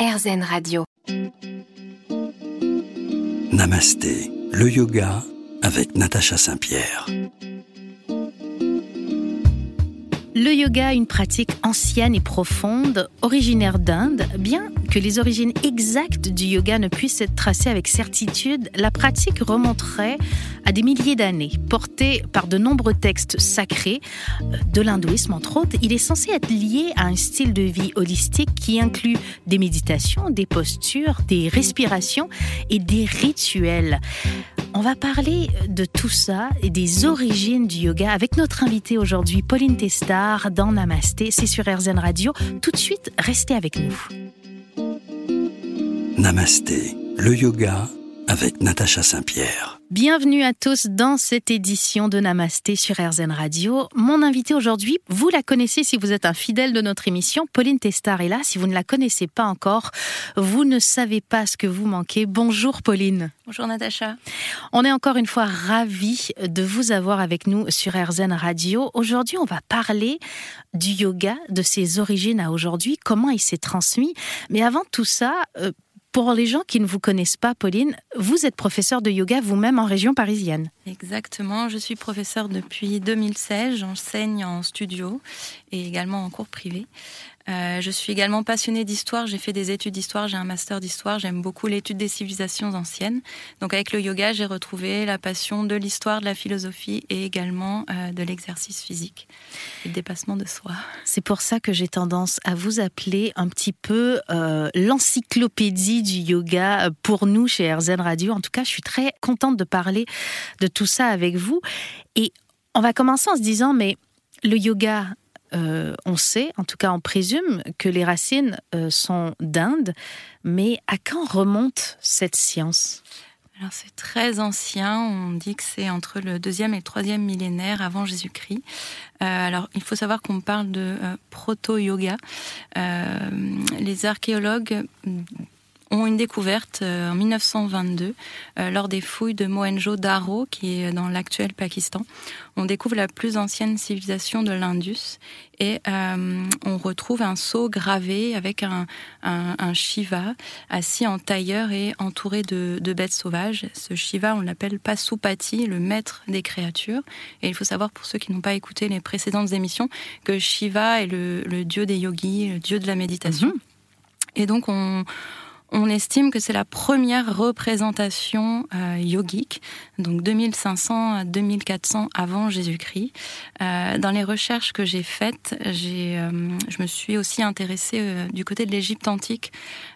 RZN Radio. Namasté, le yoga avec Natacha Saint-Pierre. Le yoga, une pratique ancienne et profonde, originaire d'Inde, bien que les origines exactes du yoga ne puissent être tracées avec certitude, la pratique remonterait à des milliers d'années. Portée par de nombreux textes sacrés, euh, de l'hindouisme entre autres, il est censé être lié à un style de vie holistique qui inclut des méditations, des postures, des respirations et des rituels. On va parler de tout ça et des origines du yoga avec notre invitée aujourd'hui, Pauline Testard, dans Namasté. C'est sur RZN Radio. Tout de suite, restez avec nous. Namasté, le yoga avec Natacha Saint-Pierre. Bienvenue à tous dans cette édition de Namasté sur RZN Radio. Mon invité aujourd'hui, vous la connaissez si vous êtes un fidèle de notre émission, Pauline Testard est là. Si vous ne la connaissez pas encore, vous ne savez pas ce que vous manquez. Bonjour Pauline. Bonjour Natacha. On est encore une fois ravis de vous avoir avec nous sur RZN Radio. Aujourd'hui, on va parler du yoga, de ses origines à aujourd'hui, comment il s'est transmis. Mais avant tout ça, euh, pour les gens qui ne vous connaissent pas, Pauline, vous êtes professeur de yoga vous-même en région parisienne. Exactement, je suis professeur depuis 2016, j'enseigne en studio et également en cours privé. Euh, je suis également passionnée d'histoire. J'ai fait des études d'histoire, j'ai un master d'histoire. J'aime beaucoup l'étude des civilisations anciennes. Donc, avec le yoga, j'ai retrouvé la passion de l'histoire, de la philosophie et également euh, de l'exercice physique et le dépassement de soi. C'est pour ça que j'ai tendance à vous appeler un petit peu euh, l'encyclopédie du yoga pour nous chez RZN Radio. En tout cas, je suis très contente de parler de tout ça avec vous. Et on va commencer en se disant, mais le yoga, euh, on sait, en tout cas on présume, que les racines euh, sont d'Inde, mais à quand remonte cette science? Alors c'est très ancien, on dit que c'est entre le deuxième et le troisième millénaire avant Jésus-Christ. Euh, alors il faut savoir qu'on parle de proto-yoga. les archéologues ont une découverte euh, en 1922 euh, lors des fouilles de Mohenjo-Daro, qui est dans l'actuel Pakistan. On découvre la plus ancienne civilisation de l'Indus et euh, on retrouve un sceau gravé avec un, Shiva assis en tailleur et entouré de, bêtes sauvages. Ce Shiva, on l'appelle Pasupati, le maître des créatures. Et il faut savoir, pour ceux qui n'ont pas écouté les précédentes émissions, que Shiva est le, dieu des yogis, le dieu de la méditation. Mhm. Et donc, on, on estime que c'est la première représentation euh, yogique, donc 2500 à 2400 avant Jésus-Christ. Euh, dans les recherches que j'ai faites, j'ai, euh, je me suis aussi intéressée du côté de l'Égypte antique,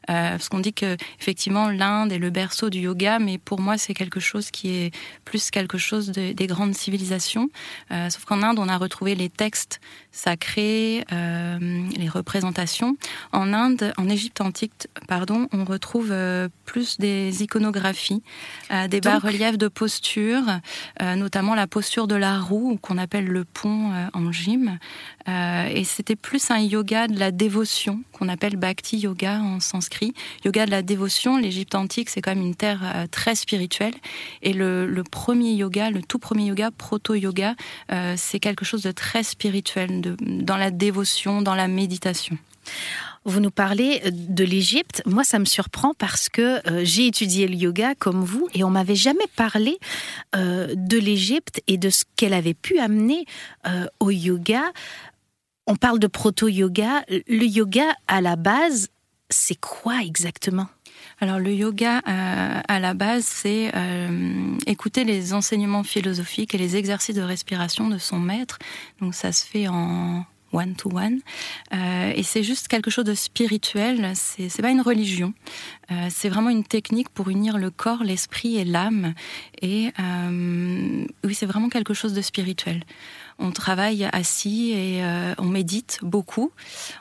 parce qu'on dit que effectivement l'Inde est le berceau du yoga, mais pour moi c'est quelque chose qui est plus quelque chose des grandes civilisations. sauf qu'en Inde, on a retrouvé les textes sacrés, les représentations. En Inde, en Égypte antique, pardon, on retrouve euh, plus des iconographies, euh, des bas-reliefs de posture, euh, notamment la posture de la roue, qu'on appelle le pont en gym. et c'était plus un yoga de la dévotion, qu'on appelle bhakti yoga en sanskrit. Yoga de la dévotion, l'Égypte antique, c'est quand même une terre très spirituelle. Et le, le, premier yoga, le tout premier yoga, proto-yoga, c'est quelque chose de très spirituel, de, dans la dévotion, dans la méditation. Vous nous parlez euh, de l'Égypte. Moi, ça me surprend parce que euh, j'ai étudié le yoga comme vous et on m'avait jamais parlé euh, de l'Égypte et de ce qu'elle avait pu amener au yoga. On parle de proto-yoga. Le yoga, à la base, c'est quoi exactement? Alors le yoga, à la base, c'est écouter les enseignements philosophiques et les exercices de respiration de son maître. Donc ça se fait en one-to-one. Euh, et c'est juste quelque chose de spirituel, c'est pas une religion. Euh, c'est vraiment une technique pour unir le corps, l'esprit et l'âme. Et euh, oui, c'est vraiment quelque chose de spirituel. On travaille assis et on médite beaucoup.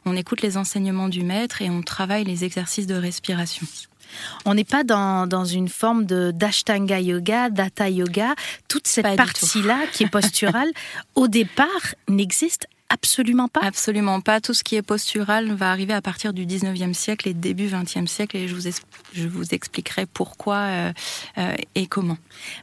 On écoute les enseignements du maître et on travaille les exercices de respiration. On n'est pas dans, dans, une forme de d'ashtanga yoga, d'hatha yoga. Toute cette partie-là qui est posturale, au départ, n'existe Absolument pas. Absolument pas. Tout ce qui est postural va arriver à partir du 19e siècle et début 20e siècle et je vous, je vous expliquerai pourquoi euh, euh, et comment.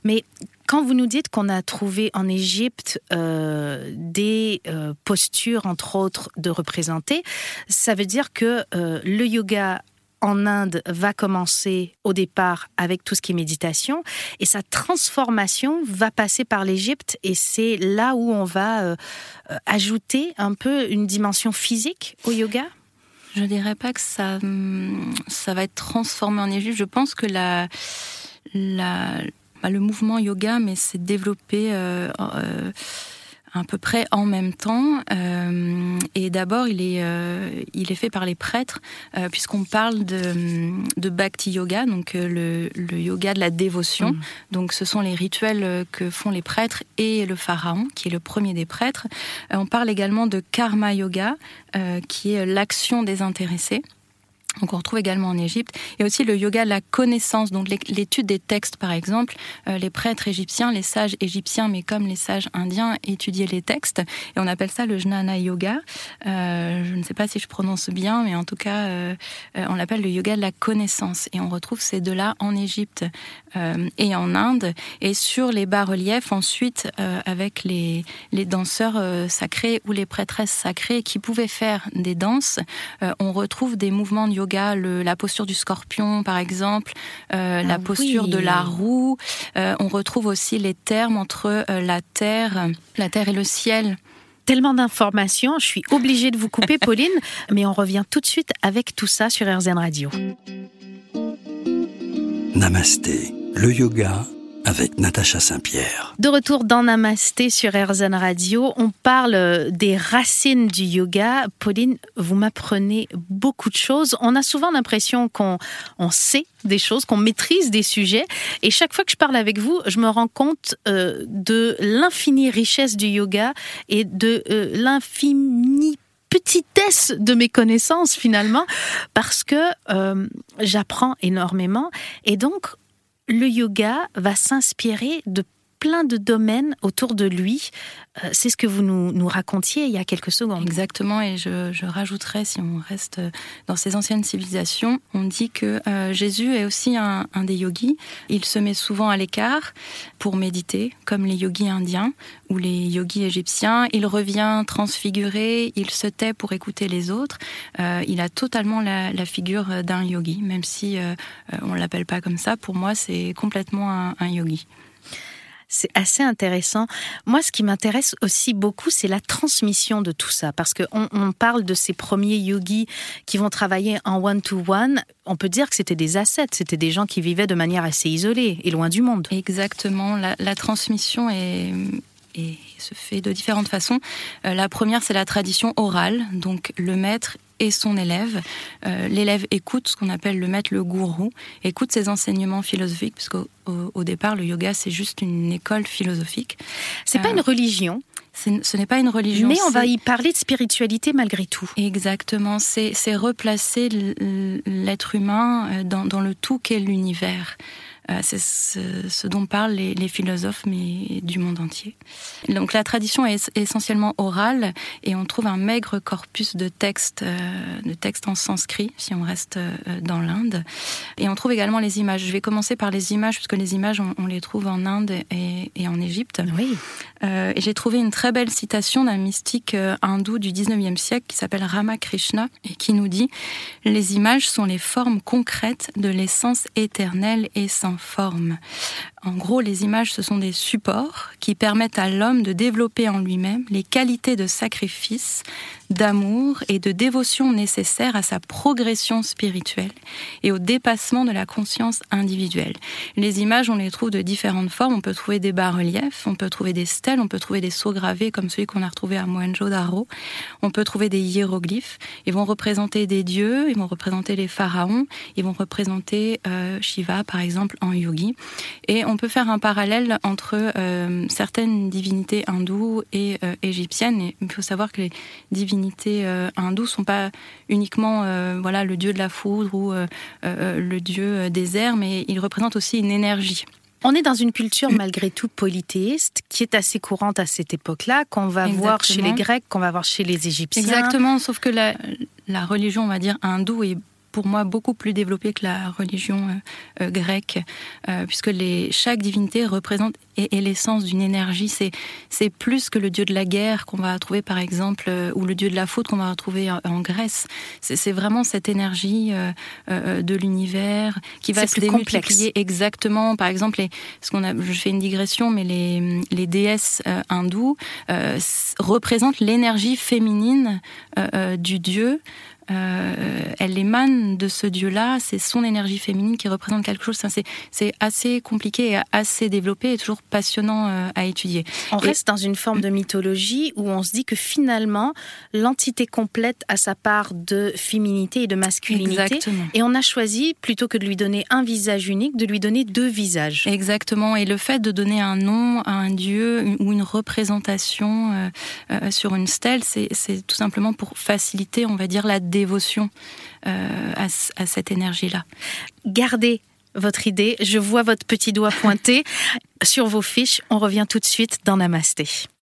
Mais quand vous nous dites qu'on a trouvé en Égypte euh, des postures, entre autres, de représenter, ça veut dire que le yoga en Inde va commencer au départ avec tout ce qui est méditation et sa transformation va passer par l'Égypte et c'est là où on va euh, euh, ajouter un peu une dimension physique au yoga? Je dirais pas que ça, hum, ça va être transformé en Égypte. Je pense que la, bah, le mouvement yoga, mais c'est développé euh, à peu près en même temps. Euh, et d'abord, il est euh, il est fait par les prêtres, euh, puisqu'on parle de, de bhakti yoga, donc le, le yoga de la dévotion. Mm. Donc, ce sont les rituels que font les prêtres et le pharaon, qui est le premier des prêtres. on parle également de karma yoga, qui est l'action désintéressée. Donc on retrouve également en Égypte. Et aussi le yoga de la connaissance, donc l'étude des textes par exemple. Euh, les prêtres égyptiens, les sages égyptiens, mais comme les sages indiens, étudiaient les textes. Et on appelle ça le jnana yoga. Euh, je ne sais pas si je prononce bien, mais en tout cas, euh, on l'appelle le yoga de la connaissance. Et on retrouve ces deux-là en Égypte et en Inde. Et sur les bas-reliefs, ensuite, avec les, les danseurs sacrés ou les prêtresses sacrées qui pouvaient faire des danses, on retrouve des mouvements de yoga, la posture du scorpion par exemple, euh, la ah posture de la roue. Euh, on retrouve aussi les termes entre euh, la terre, la terre et le ciel tellement d'informations, je suis obligée de vous couper, Pauline, mais on revient tout de suite avec tout ça sur RZN Radio. Namasté, le yoga avec Natacha Saint-Pierre. De retour dans Namasté sur RZN Radio, on parle des racines du yoga. Pauline, vous m'apprenez beaucoup de choses. On a souvent l'impression qu'on on sait des choses, qu'on maîtrise des sujets. Et chaque fois que je parle avec vous, je me rends compte euh, de l'infinie richesse du yoga et de euh, l'infinie petitesse de mes connaissances finalement parce que euh, j'apprends énormément et donc le yoga va s'inspirer de plein de domaines autour de lui. Euh, c'est ce que vous nous, racontiez il y a quelques secondes. Exactement, et je, je rajouterais, si on reste dans ces anciennes civilisations, on dit que euh, Jésus est aussi un, des yogis. Il se met souvent à l'écart pour méditer, comme les yogis indiens ou les yogis égyptiens. Il revient transfiguré, il se tait pour écouter les autres. Euh, il a totalement la, figure d'un yogi, même si on l'appelle pas comme ça. Pour moi, c'est complètement un yogi. C'est assez intéressant. Moi, ce qui m'intéresse aussi beaucoup, c'est la transmission de tout ça. Parce qu'on on parle de ces premiers yogis qui vont travailler en one-to-one. On peut dire que c'était des assets, c'était des gens qui vivaient de manière assez isolée et loin du monde. Exactement. La, transmission est, se fait de différentes façons. Euh, la première, c'est la tradition orale, donc le maître et son élève. Euh, l'élève écoute ce qu'on appelle le maître, le gourou, écoute ses enseignements philosophiques, parce qu'au au départ, le yoga, c'est juste une école philosophique. C'est pas euh, une religion ce n'est pas une religion. Mais on va y parler de spiritualité malgré tout. Exactement. C'est replacer l'être humain dans, dans le tout qu'est l'univers. Euh, c'est ce, dont parlent les, philosophes, mais du monde entier. Donc la tradition est essentiellement orale et on trouve un maigre corpus de textes, euh, de textes en sanskrit, si on reste euh, dans l'Inde. Et on trouve également les images. Je vais commencer par les images, puisque les images, on, les trouve en Inde et, et en Égypte. Oui. Euh, et j'ai trouvé une très belle citation d'un mystique hindou du 19e siècle qui s'appelle Ramakrishna et qui nous dit Les images sont les formes concrètes de l'essence éternelle et sans forme. En gros, les images, ce sont des supports qui permettent à l'homme de développer en lui-même les qualités de sacrifice, d'amour et de dévotion nécessaires à sa progression spirituelle et au dépassement de la conscience individuelle. Les images, on les trouve de différentes formes. On peut trouver des bas-reliefs, on peut trouver des stèles, on peut trouver des sceaux gravés comme celui qu'on a retrouvé à Mohenjo-Daro. On peut trouver des hiéroglyphes. Ils vont représenter des dieux, ils vont représenter les pharaons, ils vont représenter euh, Shiva, par exemple, en yogi. Et on peut faire un parallèle entre euh, certaines divinités hindoues et euh, égyptiennes. Et il faut savoir que les divinités hindoues sont pas uniquement voilà le dieu de la foudre ou le dieu des airs, mais ils représentent aussi une énergie. On est dans une culture malgré tout polythéiste qui est assez courante à cette époque-là, qu'on va voir chez les Grecs, qu'on va voir chez les Égyptiens. Exactement, sauf que la, la religion, on va dire, hindoue est pour moi beaucoup plus développé que la religion grecque, puisque les, chaque divinité représente et, l'essence d'une énergie. C'est c'est plus que le dieu de la guerre qu'on va trouver par exemple, ou le dieu de la faute qu'on va retrouver en, Grèce. C'est vraiment cette énergie de l'univers qui va se démultiplier exactement. Par exemple, les, ce qu'on a, je fais une digression, mais les, les déesses hindoues représentent l'énergie féminine du dieu euh, elle émane de ce dieu-là, c'est son énergie féminine qui représente quelque chose. C'est assez compliqué et assez développé et toujours passionnant euh, à étudier. On reste dans une forme de mythologie où on se dit que finalement, l'entité complète a sa part de féminité et de masculinité. Exactement. Et on a choisi, plutôt que de lui donner un visage unique, de lui donner deux visages. Exactement. Et le fait de donner un nom à un dieu ou une représentation euh, sur une stèle, c'est tout simplement pour faciliter, on va dire, la dévotion euh, à, cette énergie-là. Gardez votre idée. Je vois votre petit doigt pointé sur vos fiches. On revient tout de suite dans Namasté.